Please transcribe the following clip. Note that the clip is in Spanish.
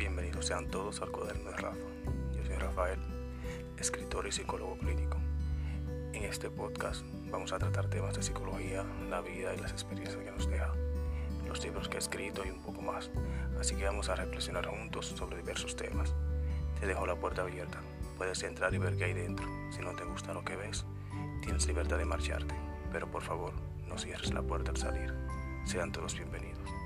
Bienvenidos sean todos al cuaderno de Rafa. Yo soy Rafael, escritor y psicólogo clínico. En este podcast vamos a tratar temas de psicología, la vida y las experiencias que nos deja, los libros que he escrito y un poco más. Así que vamos a reflexionar juntos sobre diversos temas. Te dejo la puerta abierta. Puedes entrar y ver qué hay dentro. Si no te gusta lo que ves, tienes libertad de marcharte. Pero por favor, no cierres la puerta al salir. Sean todos bienvenidos.